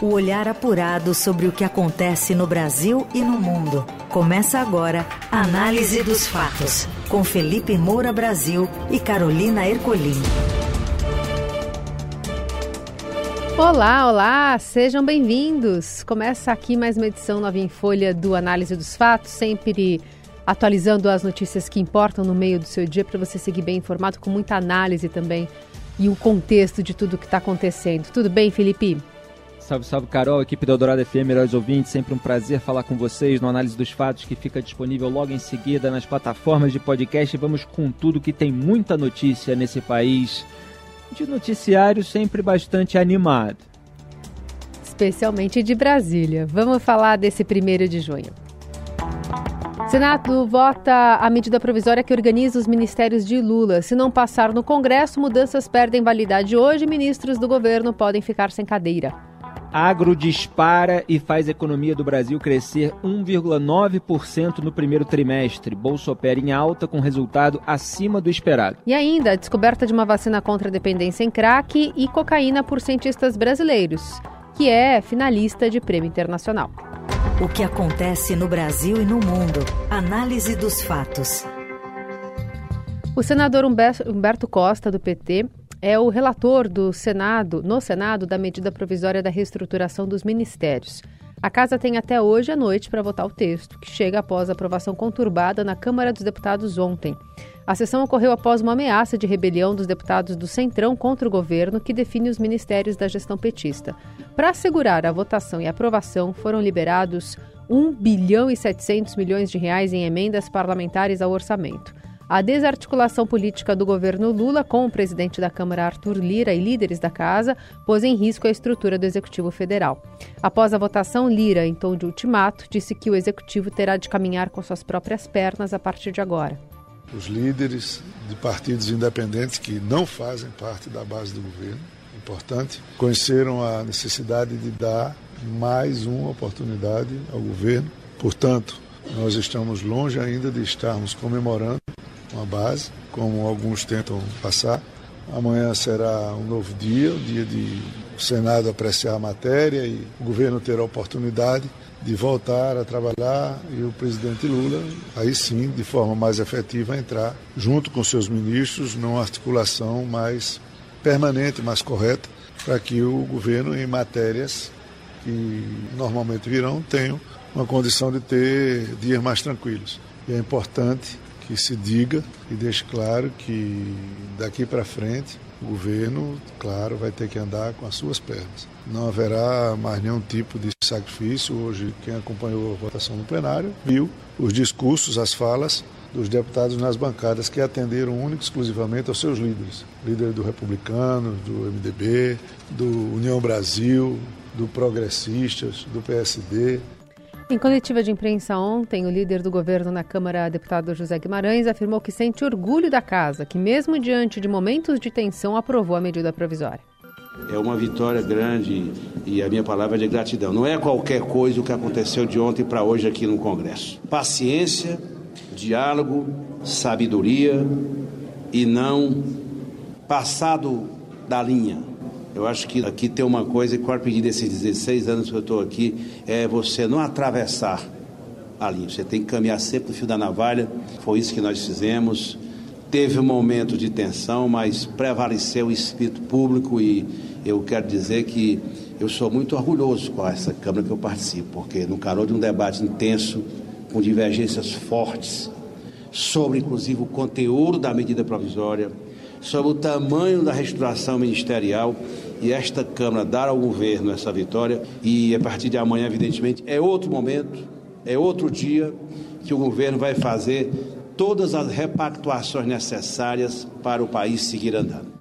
O olhar apurado sobre o que acontece no Brasil e no mundo. Começa agora a Análise dos Fatos, com Felipe Moura Brasil e Carolina Ercolim. Olá, olá, sejam bem-vindos. Começa aqui mais uma edição nova em folha do Análise dos Fatos, sempre atualizando as notícias que importam no meio do seu dia para você seguir bem informado, com muita análise também e o contexto de tudo que está acontecendo. Tudo bem, Felipe? Salve, salve, Carol, equipe da Eldorado FM, melhores ouvintes, sempre um prazer falar com vocês no Análise dos Fatos, que fica disponível logo em seguida nas plataformas de podcast. Vamos com tudo que tem muita notícia nesse país, de noticiário sempre bastante animado. Especialmente de Brasília. Vamos falar desse primeiro de junho. Senado vota a medida provisória que organiza os ministérios de Lula. Se não passar no Congresso, mudanças perdem validade hoje. Ministros do governo podem ficar sem cadeira. Agro dispara e faz a economia do Brasil crescer 1,9% no primeiro trimestre. Bolsa opera em alta com resultado acima do esperado. E ainda a descoberta de uma vacina contra a dependência em crack e cocaína por cientistas brasileiros, que é finalista de prêmio internacional. O que acontece no Brasil e no mundo. Análise dos fatos. O senador Humberto Costa, do PT, é o relator do Senado, no Senado, da medida provisória da reestruturação dos ministérios. A casa tem até hoje à noite para votar o texto, que chega após a aprovação conturbada na Câmara dos Deputados ontem. A sessão ocorreu após uma ameaça de rebelião dos deputados do Centrão contra o governo que define os ministérios da gestão petista. Para assegurar a votação e aprovação, foram liberados 1 bilhão e 700 milhões de reais em emendas parlamentares ao orçamento. A desarticulação política do governo Lula com o presidente da Câmara Arthur Lira e líderes da casa pôs em risco a estrutura do Executivo Federal. Após a votação, Lira, em tom de ultimato, disse que o Executivo terá de caminhar com suas próprias pernas a partir de agora. Os líderes de partidos independentes que não fazem parte da base do governo, importante, conheceram a necessidade de dar mais uma oportunidade ao governo. Portanto, nós estamos longe ainda de estarmos comemorando uma base, como alguns tentam passar. Amanhã será um novo dia, o dia de o Senado apreciar a matéria e o governo ter a oportunidade de voltar a trabalhar e o presidente Lula, aí sim, de forma mais efetiva, entrar junto com seus ministros numa articulação mais permanente, mais correta, para que o governo, em matérias que normalmente virão, tenha uma condição de ter dias mais tranquilos. E é importante que se diga e deixe claro que daqui para frente o governo, claro, vai ter que andar com as suas pernas. Não haverá mais nenhum tipo de sacrifício. Hoje, quem acompanhou a votação no plenário viu os discursos, as falas dos deputados nas bancadas que atenderam único e exclusivamente aos seus líderes. Líder do Republicano, do MDB, do União Brasil, do Progressistas, do PSD, em coletiva de imprensa ontem, o líder do governo na Câmara, deputado José Guimarães, afirmou que sente orgulho da casa, que mesmo diante de momentos de tensão aprovou a medida provisória. É uma vitória grande e a minha palavra é de gratidão. Não é qualquer coisa o que aconteceu de ontem para hoje aqui no Congresso. Paciência, diálogo, sabedoria e não passado da linha eu acho que aqui tem uma coisa que quero pedir desses 16 anos que eu estou aqui é você não atravessar a linha. Você tem que caminhar sempre no fio da navalha. Foi isso que nós fizemos. Teve um momento de tensão, mas prevaleceu o espírito público e eu quero dizer que eu sou muito orgulhoso com essa Câmara que eu participo, porque no calor de um debate intenso, com divergências fortes, sobre inclusive o conteúdo da medida provisória, sobre o tamanho da reestruturação ministerial, e esta Câmara dar ao governo essa vitória. E a partir de amanhã, evidentemente, é outro momento, é outro dia que o governo vai fazer todas as repactuações necessárias para o país seguir andando.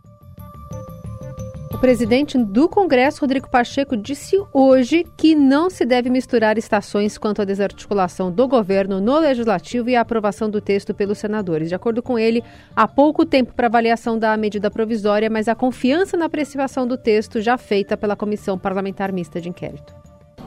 Presidente do Congresso, Rodrigo Pacheco, disse hoje que não se deve misturar estações quanto à desarticulação do governo no legislativo e a aprovação do texto pelos senadores. De acordo com ele, há pouco tempo para avaliação da medida provisória, mas a confiança na apreciação do texto já feita pela Comissão Parlamentar Mista de Inquérito.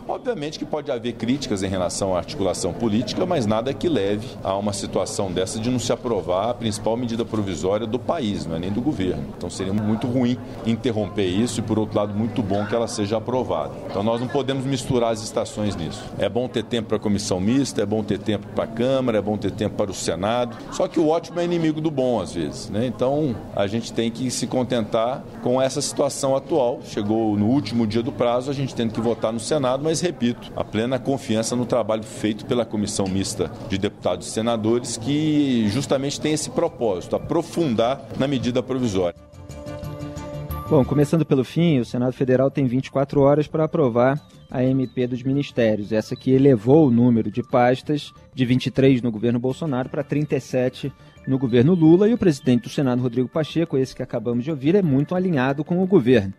Obviamente que pode haver críticas em relação à articulação política, mas nada que leve a uma situação dessa de não se aprovar a principal medida provisória do país, não é nem do governo. Então seria muito ruim interromper isso e, por outro lado, muito bom que ela seja aprovada. Então nós não podemos misturar as estações nisso. É bom ter tempo para a comissão mista, é bom ter tempo para a Câmara, é bom ter tempo para o Senado. Só que o ótimo é inimigo do bom às vezes, né? Então a gente tem que se contentar com essa situação atual. Chegou no último dia do prazo, a gente tem que votar no Senado, mas repito, a plena confiança no trabalho feito pela comissão mista de deputados e senadores que justamente tem esse propósito, aprofundar na medida provisória. Bom, começando pelo fim, o Senado Federal tem 24 horas para aprovar a MP dos ministérios, essa que elevou o número de pastas de 23 no governo Bolsonaro para 37 no governo Lula e o presidente do Senado, Rodrigo Pacheco, esse que acabamos de ouvir, é muito alinhado com o governo.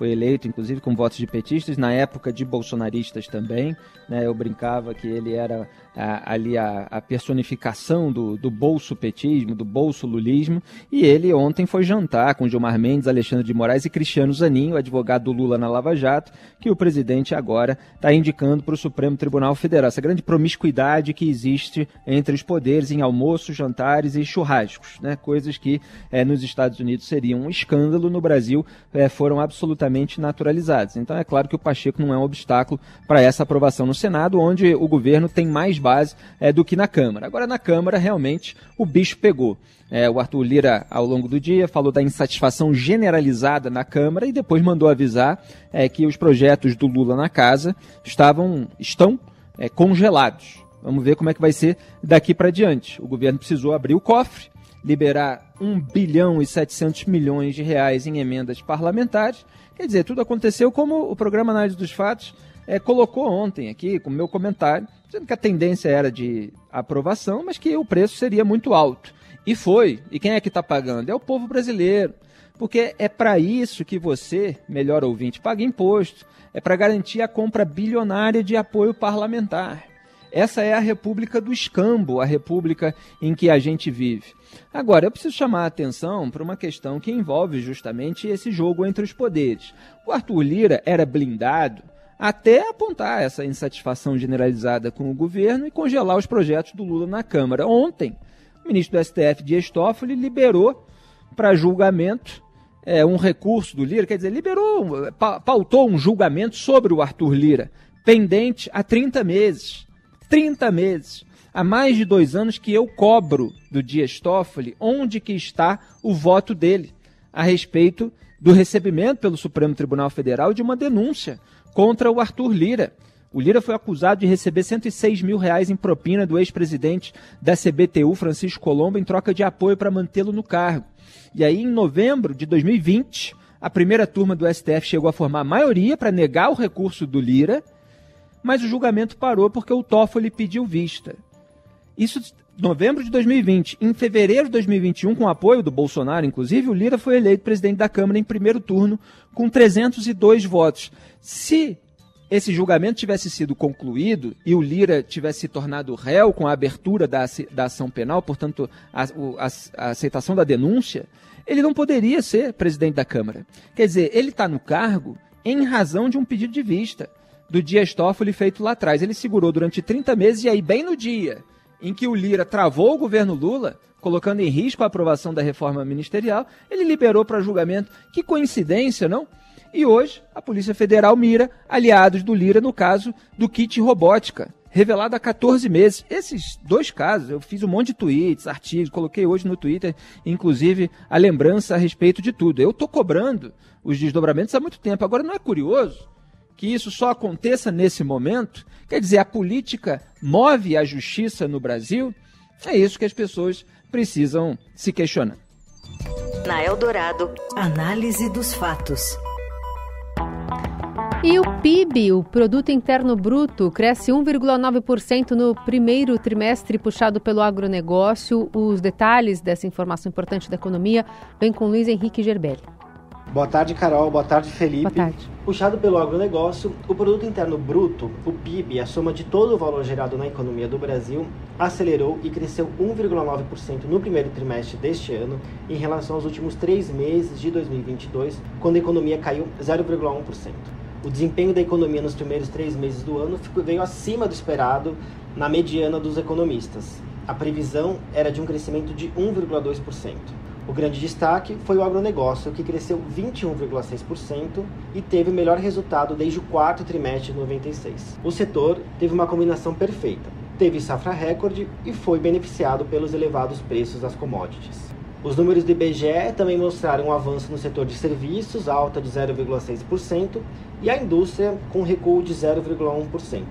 Foi eleito, inclusive, com votos de petistas, na época de bolsonaristas também. Né? Eu brincava que ele era a, ali a, a, personificação do, do bolso petismo, do bolso lulismo. E ele ontem foi jantar com Gilmar Mendes, Alexandre de Moraes e Cristiano Zanin, o advogado do Lula na Lava Jato, que o presidente agora está indicando para o Supremo Tribunal Federal. Essa grande promiscuidade que existe entre os poderes em almoços, jantares e churrascos, né? coisas que é, nos Estados Unidos seriam um escândalo, no Brasil é, foram absolutamente naturalizadas. Então é claro que o Pacheco não é um obstáculo para essa aprovação no Senado, onde o governo tem mais base é, do que na Câmara. Agora, na Câmara, realmente, o bicho pegou. É, o Arthur Lira, ao longo do dia, falou da insatisfação generalizada na Câmara e depois mandou avisar é, que os projetos do Lula na casa estavam, estão é, congelados. Vamos ver como é que vai ser daqui para diante. O governo precisou abrir o cofre, liberar 1 bilhão e 700 milhões de reais em emendas parlamentares. Quer dizer, tudo aconteceu como o programa Análise dos Fatos é, colocou ontem aqui, com meu comentário, dizendo que a tendência era de aprovação, mas que o preço seria muito alto. E foi. E quem é que está pagando? É o povo brasileiro. Porque é para isso que você, melhor ouvinte, paga imposto. É para garantir a compra bilionária de apoio parlamentar. Essa é a república do escambo, a república em que a gente vive. Agora, eu preciso chamar a atenção para uma questão que envolve justamente esse jogo entre os poderes. O Arthur Lira era blindado até apontar essa insatisfação generalizada com o governo e congelar os projetos do Lula na Câmara. Ontem, o ministro do STF, Dias Toffoli, liberou para julgamento é, um recurso do Lira, quer dizer, liberou, pautou um julgamento sobre o Arthur Lira, pendente há 30 meses. 30 meses. Há mais de dois anos que eu cobro do Dias Toffoli onde que está o voto dele a respeito do recebimento pelo Supremo Tribunal Federal de uma denúncia contra o Arthur Lira. O Lira foi acusado de receber 106 mil reais em propina do ex-presidente da CBTU, Francisco Colombo, em troca de apoio para mantê-lo no cargo. E aí, em novembro de 2020, a primeira turma do STF chegou a formar maioria para negar o recurso do Lira, mas o julgamento parou porque o Toffoli pediu vista. Isso novembro de 2020. Em fevereiro de 2021, com apoio do Bolsonaro, inclusive, o Lira foi eleito presidente da Câmara em primeiro turno com 302 votos. Se esse julgamento tivesse sido concluído e o Lira tivesse se tornado réu com a abertura da, da ação penal, portanto, a, a, a aceitação da denúncia, ele não poderia ser presidente da Câmara. Quer dizer, ele está no cargo em razão de um pedido de vista do Dias Toffoli feito lá atrás. Ele segurou durante 30 meses e aí, bem no dia em que o Lira travou o governo Lula, colocando em risco a aprovação da reforma ministerial, ele liberou para julgamento. Que coincidência, não? E hoje, a Polícia Federal mira aliados do Lira no caso do kit robótica, revelado há 14 meses. Esses dois casos, eu fiz um monte de tweets, artigos, coloquei hoje no Twitter, inclusive a lembrança a respeito de tudo. Eu estou cobrando os desdobramentos há muito tempo. Agora, não é curioso que isso só aconteça nesse momento? Quer dizer, a política move a justiça no Brasil? É isso que as pessoas precisam se questionar. Na Eldorado, análise dos fatos. E o PIB, o Produto Interno Bruto, cresce 1,9% no primeiro trimestre, puxado pelo agronegócio. Os detalhes dessa informação importante da economia vem com Luiz Henrique Gerbelli. Boa tarde, Carol. Boa tarde, Felipe. Boa tarde. Puxado pelo agronegócio, o Produto Interno Bruto, o PIB, a soma de todo o valor gerado na economia do Brasil, acelerou e cresceu 1,9% no primeiro trimestre deste ano, em relação aos últimos três meses de 2022, quando a economia caiu 0,1%. O desempenho da economia nos primeiros três meses do ano veio acima do esperado na mediana dos economistas. A previsão era de um crescimento de 1,2%. O grande destaque foi o agronegócio, que cresceu 21,6% e teve o melhor resultado desde o quarto trimestre de 96. O setor teve uma combinação perfeita. Teve safra recorde e foi beneficiado pelos elevados preços das commodities. Os números do IBGE também mostraram um avanço no setor de serviços, alta de 0,6%, e a indústria com recuo de 0,1%.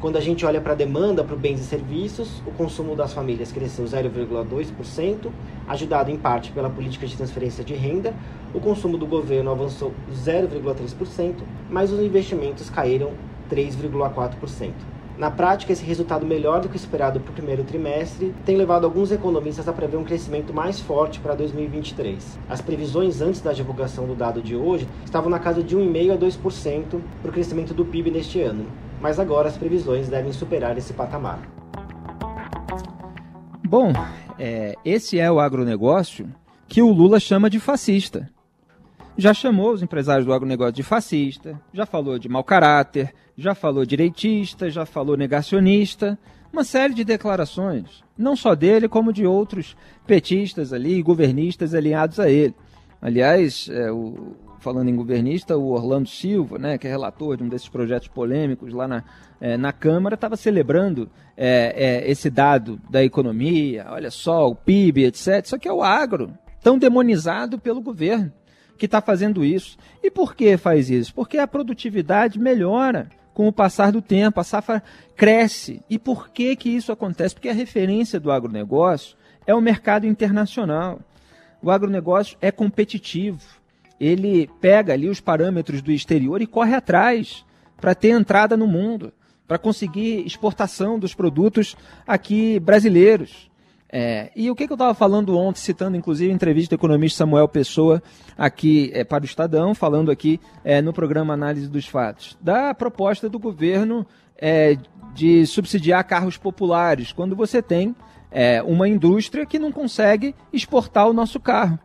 Quando a gente olha para a demanda para bens e serviços, o consumo das famílias cresceu 0,2%, ajudado em parte pela política de transferência de renda. O consumo do governo avançou 0,3%, mas os investimentos caíram 3,4%. Na prática, esse resultado melhor do que esperado para o primeiro trimestre tem levado alguns economistas a prever um crescimento mais forte para 2023. As previsões antes da divulgação do dado de hoje estavam na casa de 1,5% a 2% para o crescimento do PIB neste ano, mas agora as previsões devem superar esse patamar. Bom, é, esse é o agronegócio que o Lula chama de fascista já chamou os empresários do agronegócio de fascista, já falou de mau caráter, já falou direitista, já falou negacionista, uma série de declarações, não só dele, como de outros petistas ali, governistas alinhados a ele. Aliás, é, o, falando em governista, o Orlando Silva, né, que é relator de um desses projetos polêmicos lá na, é, na Câmara, estava celebrando é, é, esse dado da economia, olha só, o PIB, etc. Só que é o agro, tão demonizado pelo governo que está fazendo isso. E por que faz isso? Porque a produtividade melhora com o passar do tempo, a safra cresce. E por que, que isso acontece? Porque a referência do agronegócio é o mercado internacional. O agronegócio é competitivo. Ele pega ali os parâmetros do exterior e corre atrás para ter entrada no mundo, para conseguir exportação dos produtos aqui brasileiros. É, e o que, que eu estava falando ontem, citando inclusive a entrevista do economista Samuel Pessoa aqui é, para o Estadão, falando aqui é, no programa Análise dos Fatos, da proposta do governo é, de subsidiar carros populares, quando você tem é, uma indústria que não consegue exportar o nosso carro.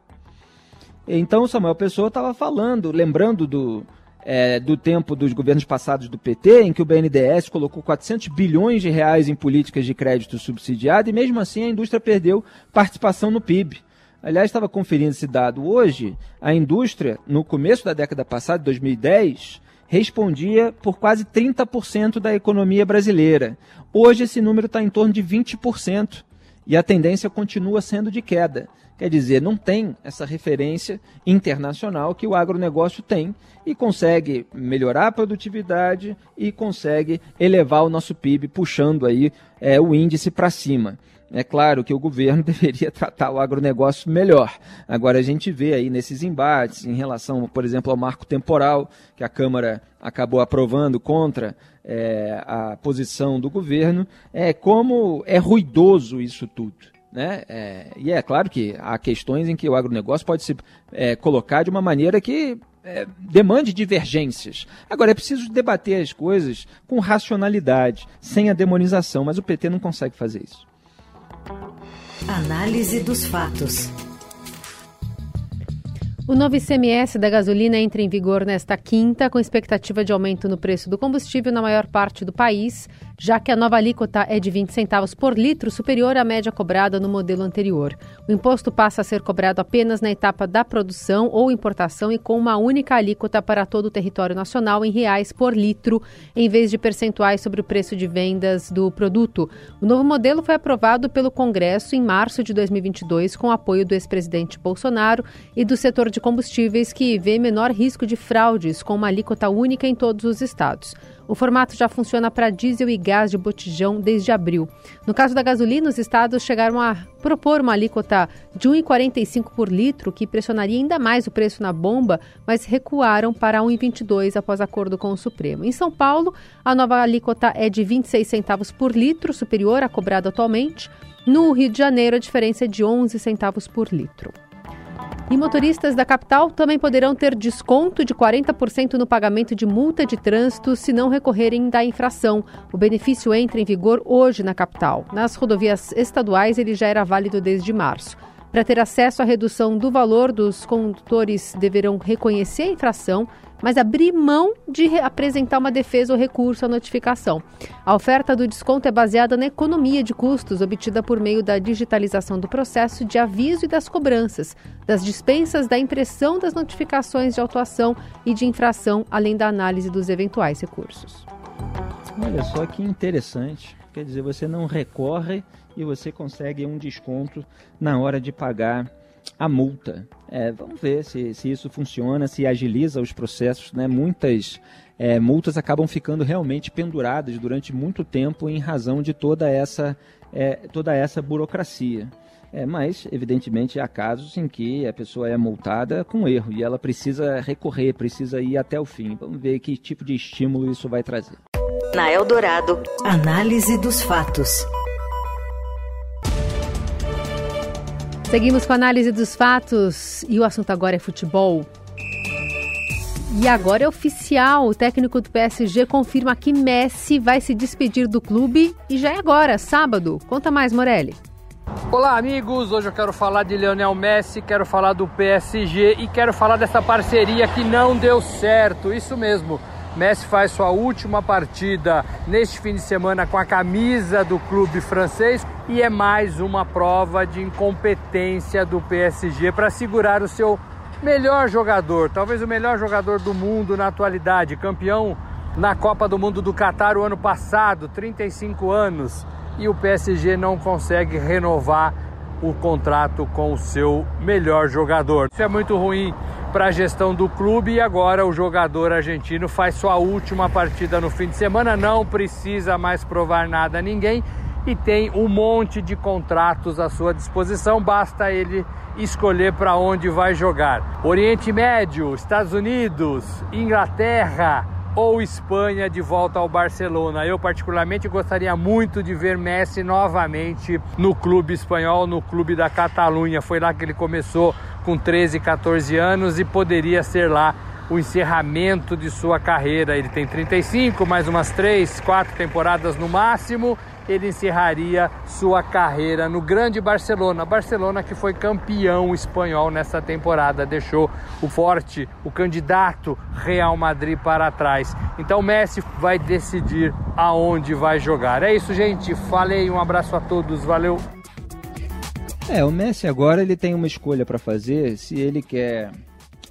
Então Samuel Pessoa estava falando, lembrando do, é, do tempo dos governos passados do PT, em que o BNDES colocou 400 bilhões de reais em políticas de crédito subsidiado e mesmo assim a indústria perdeu participação no PIB. Aliás, estava conferindo esse dado hoje, a indústria, no começo da década passada, 2010, respondia por quase 30% da economia brasileira. Hoje esse número está em torno de 20% e a tendência continua sendo de queda. Quer dizer, não tem essa referência internacional que o agronegócio tem e consegue melhorar a produtividade e consegue elevar o nosso PIB, puxando aí é, o índice para cima. É claro que o governo deveria tratar o agronegócio melhor. Agora, a gente vê aí nesses embates em relação, por exemplo, ao marco temporal, que a Câmara acabou aprovando contra é, a posição do governo, é como é ruidoso isso tudo. Né? É, e é claro que há questões em que o agronegócio pode se é, colocar de uma maneira que é, demande divergências. Agora, é preciso debater as coisas com racionalidade, sem a demonização, mas o PT não consegue fazer isso. Análise dos fatos. O novo ICMS da gasolina entra em vigor nesta quinta, com expectativa de aumento no preço do combustível na maior parte do país, já que a nova alíquota é de 20 centavos por litro, superior à média cobrada no modelo anterior. O imposto passa a ser cobrado apenas na etapa da produção ou importação e com uma única alíquota para todo o território nacional em reais por litro, em vez de percentuais sobre o preço de vendas do produto. O novo modelo foi aprovado pelo Congresso em março de 2022, com apoio do ex-presidente Bolsonaro e do setor de combustíveis, que vê menor risco de fraudes, com uma alíquota única em todos os estados. O formato já funciona para diesel e gás de botijão desde abril. No caso da gasolina, os estados chegaram a propor uma alíquota de 1,45 por litro, que pressionaria ainda mais o preço na bomba, mas recuaram para 1,22 após acordo com o Supremo. Em São Paulo, a nova alíquota é de 26 centavos por litro, superior à cobrada atualmente. No Rio de Janeiro, a diferença é de 11 centavos por litro. E motoristas da capital também poderão ter desconto de 40% no pagamento de multa de trânsito se não recorrerem da infração. O benefício entra em vigor hoje na capital. Nas rodovias estaduais, ele já era válido desde março. Para ter acesso à redução do valor, os condutores deverão reconhecer a infração mas abrir mão de apresentar uma defesa ou recurso à notificação. A oferta do desconto é baseada na economia de custos obtida por meio da digitalização do processo de aviso e das cobranças, das dispensas da impressão das notificações de autuação e de infração, além da análise dos eventuais recursos. Olha só que interessante. Quer dizer, você não recorre e você consegue um desconto na hora de pagar a multa. É, vamos ver se, se isso funciona, se agiliza os processos. Né? Muitas é, multas acabam ficando realmente penduradas durante muito tempo em razão de toda essa, é, toda essa burocracia. É, mas, evidentemente, há casos em que a pessoa é multada com erro e ela precisa recorrer, precisa ir até o fim. Vamos ver que tipo de estímulo isso vai trazer. Na Eldorado, análise dos fatos. Seguimos com a análise dos fatos e o assunto agora é futebol. E agora é oficial, o técnico do PSG confirma que Messi vai se despedir do clube e já é agora, sábado. Conta mais, Morelli. Olá, amigos. Hoje eu quero falar de Lionel Messi, quero falar do PSG e quero falar dessa parceria que não deu certo. Isso mesmo. Messi faz sua última partida neste fim de semana com a camisa do clube francês e é mais uma prova de incompetência do PSG para segurar o seu melhor jogador, talvez o melhor jogador do mundo na atualidade, campeão na Copa do Mundo do Catar o ano passado, 35 anos, e o PSG não consegue renovar o contrato com o seu melhor jogador. Isso é muito ruim para a gestão do clube e agora o jogador argentino faz sua última partida no fim de semana, não precisa mais provar nada a ninguém e tem um monte de contratos à sua disposição, basta ele escolher para onde vai jogar. Oriente Médio, Estados Unidos, Inglaterra, ou Espanha de volta ao Barcelona. Eu, particularmente, gostaria muito de ver Messi novamente no clube espanhol, no clube da Catalunha. Foi lá que ele começou com 13, 14 anos e poderia ser lá o encerramento de sua carreira. Ele tem 35, mais umas 3, 4 temporadas no máximo ele encerraria sua carreira no grande Barcelona. Barcelona que foi campeão espanhol nessa temporada, deixou o forte, o candidato Real Madrid para trás. Então Messi vai decidir aonde vai jogar. É isso, gente. Falei, um abraço a todos, valeu. É, o Messi agora ele tem uma escolha para fazer se ele quer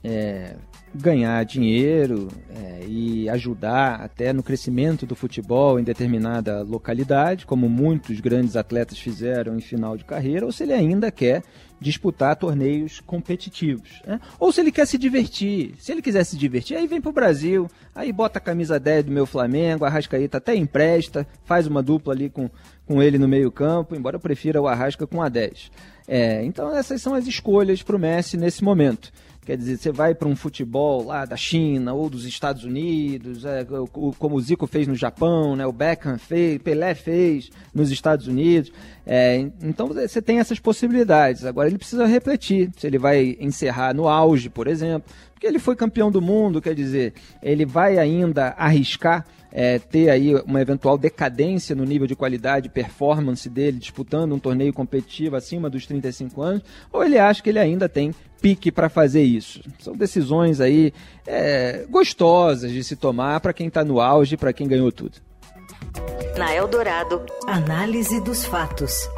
é, ganhar dinheiro é, e ajudar até no crescimento do futebol em determinada localidade, como muitos grandes atletas fizeram em final de carreira, ou se ele ainda quer disputar torneios competitivos. Né? Ou se ele quer se divertir. Se ele quiser se divertir, aí vem para o Brasil, aí bota a camisa 10 do meu Flamengo, Arrascaeta até empresta, faz uma dupla ali com, com ele no meio campo, embora eu prefira o Arrasca com a 10. É, então essas são as escolhas para o Messi nesse momento. Quer dizer, você vai para um futebol lá da China ou dos Estados Unidos, é, como o Zico fez no Japão, né, o Beckham fez, Pelé fez nos Estados Unidos. É, então você tem essas possibilidades. Agora ele precisa refletir se ele vai encerrar no auge, por exemplo, porque ele foi campeão do mundo, quer dizer, ele vai ainda arriscar é, ter aí uma eventual decadência no nível de qualidade e performance dele, disputando um torneio competitivo acima dos 35 anos, ou ele acha que ele ainda tem pique para fazer isso. São decisões aí é, gostosas de se tomar para quem está no auge, para quem ganhou tudo. Na Eldorado, análise dos fatos.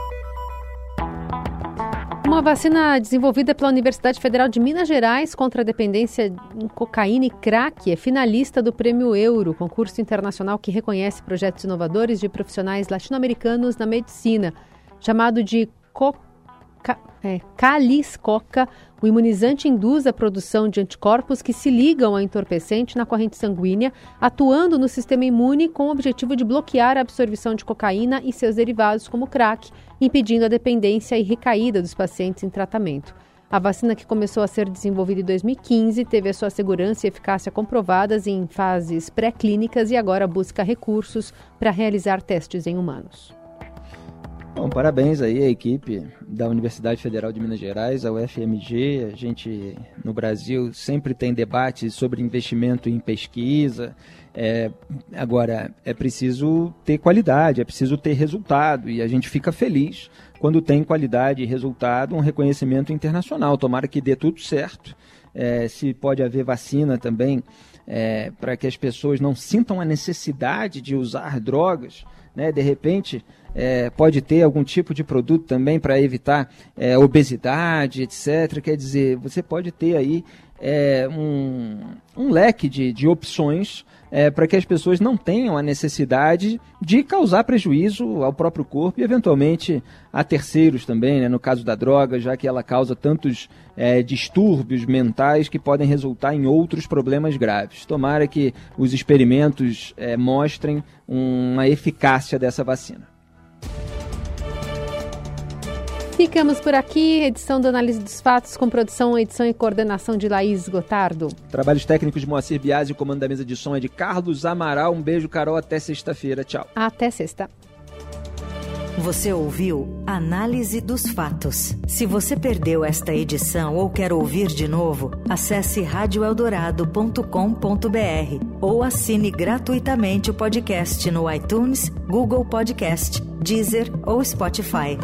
Uma vacina desenvolvida pela Universidade Federal de Minas Gerais contra a dependência em cocaína e crack é finalista do Prêmio Euro, concurso internacional que reconhece projetos inovadores de profissionais latino-americanos na medicina, chamado de Coca é, Caliscoca, o imunizante induz a produção de anticorpos que se ligam ao entorpecente na corrente sanguínea, atuando no sistema imune com o objetivo de bloquear a absorção de cocaína e seus derivados, como crack, impedindo a dependência e recaída dos pacientes em tratamento. A vacina que começou a ser desenvolvida em 2015 teve a sua segurança e eficácia comprovadas em fases pré-clínicas e agora busca recursos para realizar testes em humanos. Bom, parabéns aí à equipe da Universidade Federal de Minas Gerais, a UFMG. A gente no Brasil sempre tem debates sobre investimento em pesquisa. É, agora, é preciso ter qualidade, é preciso ter resultado e a gente fica feliz quando tem qualidade e resultado, um reconhecimento internacional. Tomara que dê tudo certo. É, se pode haver vacina também é, para que as pessoas não sintam a necessidade de usar drogas, né? De repente, é, pode ter algum tipo de produto também para evitar é, obesidade, etc. Quer dizer, você pode ter aí é, um, um, leque de, de opções é, para que as pessoas não tenham a necessidade de causar prejuízo ao próprio corpo e, eventualmente, a terceiros também, né, no caso da droga, já que ela causa tantos é, distúrbios mentais que podem resultar em outros problemas graves. Tomara que os experimentos é, mostrem uma eficácia dessa vacina. Ficamos por aqui. Edição do Análise dos Fatos com produção, edição e coordenação de Laís Gotardo. Trabalhos técnicos de Moacir Biasi, o comando da mesa de som é de Carlos Amaral. Um beijo, Carol. Até sexta-feira. Tchau. Até sexta. Você ouviu Análise dos Fatos. Se você perdeu esta edição ou quer ouvir de novo, acesse radioeldorado.com.br ou assine gratuitamente o podcast no iTunes, Google Podcast, Deezer ou Spotify.